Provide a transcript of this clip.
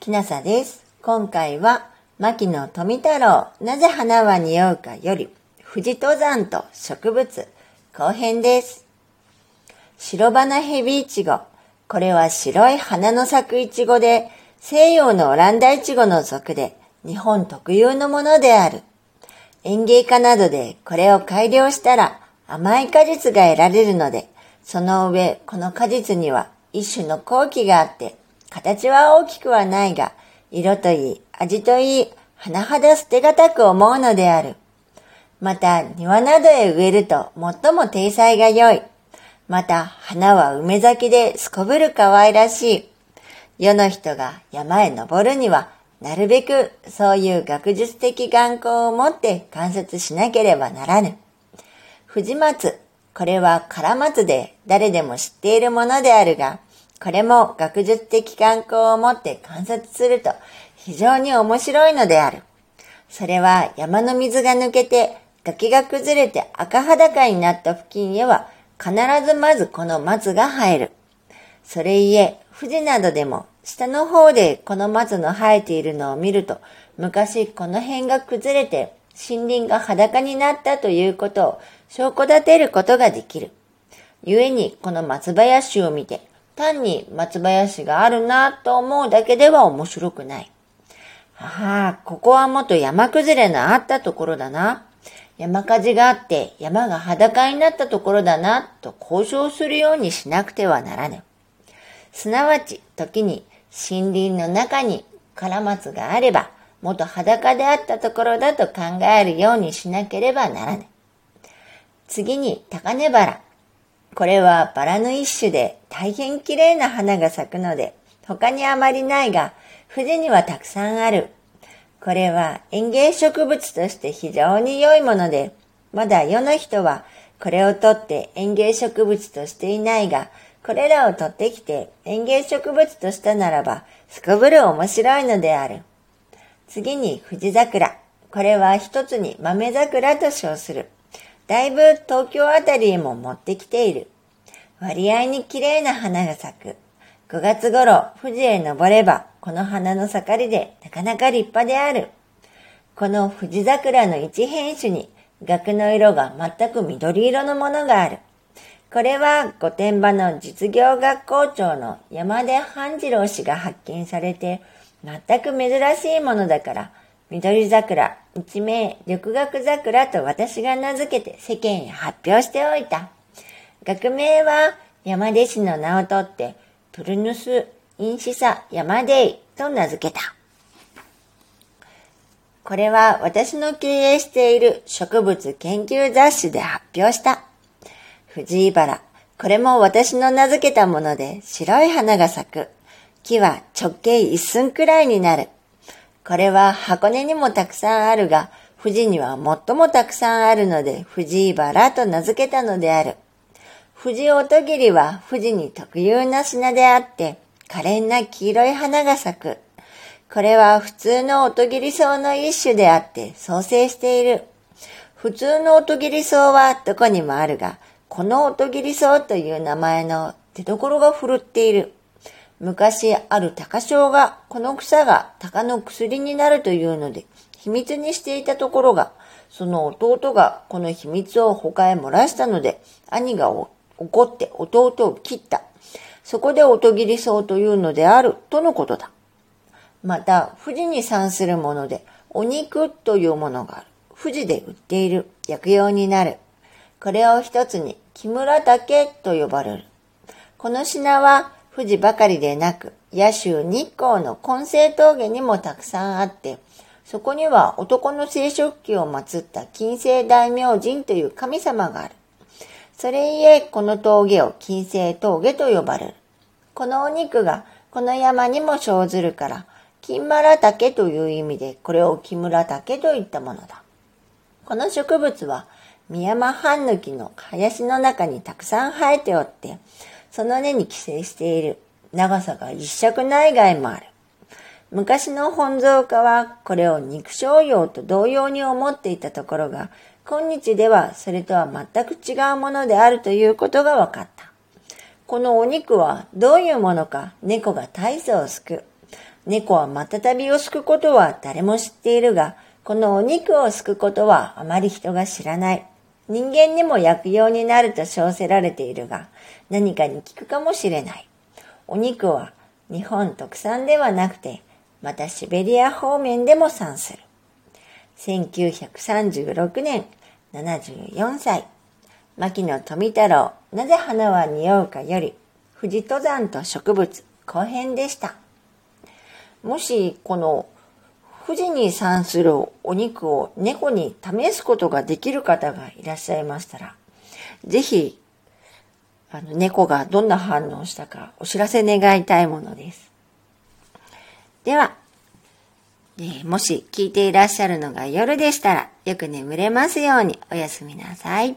きなさです。今回は、牧野富太郎、なぜ花は匂うかより、富士登山と植物、後編です。白花ヘビイチゴ。これは白い花の咲くイチゴで、西洋のオランダイチゴの属で、日本特有のものである。園芸家などでこれを改良したら甘い果実が得られるので、その上、この果実には一種の後期があって、形は大きくはないが、色といい、味といい、甚だ捨てがたく思うのである。また、庭などへ植えると最も体裁が良い。また、花は梅咲きですこぶる可愛らしい。世の人が山へ登るには、なるべくそういう学術的眼光を持って観察しなければならぬ。藤松、これは唐松で誰でも知っているものであるが、これも学術的観光を持って観察すると非常に面白いのである。それは山の水が抜けて崖が崩れて赤裸になった付近へは必ずまずこの松が生える。それゆえ、富士などでも下の方でこの松の生えているのを見ると、昔この辺が崩れて森林が裸になったということを証拠立てることができる。故にこの松林を見て、単に松林があるなと思うだけでは面白くない。ああ、ここは元山崩れのあったところだな。山火事があって山が裸になったところだなと交渉するようにしなくてはならぬ。すなわち、時に森林の中にカラマツがあれば、元裸であったところだと考えるようにしなければならぬ。次に高根バラ。これはバラの一種で大変綺麗な花が咲くので、他にあまりないが、富士にはたくさんある。これは園芸植物として非常に良いもので、まだ世の人はこれを取って園芸植物としていないが、これらを取ってきて園芸植物としたならば、すこぶる面白いのである。次に富士桜。これは一つに豆桜と称する。だいぶ東京あたりへも持ってきている。割合に綺麗な花が咲く。5月頃、富士へ登れば、この花の盛りでなかなか立派である。この富士桜の一変種に、額の色が全く緑色のものがある。これは御殿場の実業学校長の山出半次郎氏が発見されて、全く珍しいものだから、緑桜、一名緑学桜と私が名付けて世間へ発表しておいた。学名は山出氏の名を取って、プルヌス・インシサ・ヤマデイと名付けた。これは私の経営している植物研究雑誌で発表した。藤井原。これも私の名付けたもので白い花が咲く。木は直径一寸くらいになる。これは箱根にもたくさんあるが、富士には最もたくさんあるので、藤井原と名付けたのである。富士音切は富士に特有な品であって、可憐な黄色い花が咲く。これは普通の音切り草の一種であって創生している。普通の音切り草はどこにもあるが、この音切り草という名前の出所が振るっている。昔ある高将がこの草が鷹の薬になるというので秘密にしていたところが、その弟がこの秘密を他へ漏らしたので、兄が怒って弟を切った。そこで音切り草というのであるとのことだ。また、富士に産するもので、お肉というものがある。富士で売っている。薬用になる。これを一つに、木村竹と呼ばれる。この品は、富士ばかりでなく、野州日光の根性峠にもたくさんあって、そこには男の生殖器を祀った金星大明神という神様がある。それゆえ、この峠を金星峠と呼ばれる。このお肉がこの山にも生ずるから、金丸竹という意味でこれを木村竹といったものだ。この植物は三山半抜きの林の中にたくさん生えておって、その根に寄生している。長さが一尺内外もある。昔の本草家はこれを肉商用と同様に思っていたところが、今日ではそれとは全く違うものであるということが分かった。このお肉はどういうものか猫が大層すく。猫はまたたびをすくことは誰も知っているが、このお肉をすくことはあまり人が知らない。人間にも薬用になると称せられているが、何かに効くかもしれない。お肉は日本特産ではなくて、またシベリア方面でも産する。1936年、74歳。牧野富太郎、なぜ花は匂うかより、富士登山と植物後編でした。もし、この富士に産するお肉を猫に試すことができる方がいらっしゃいましたら、ぜひ、あの、猫がどんな反応したかお知らせ願いたいものです。では、えー、もし聞いていらっしゃるのが夜でしたら、よく眠れますようにおやすみなさい。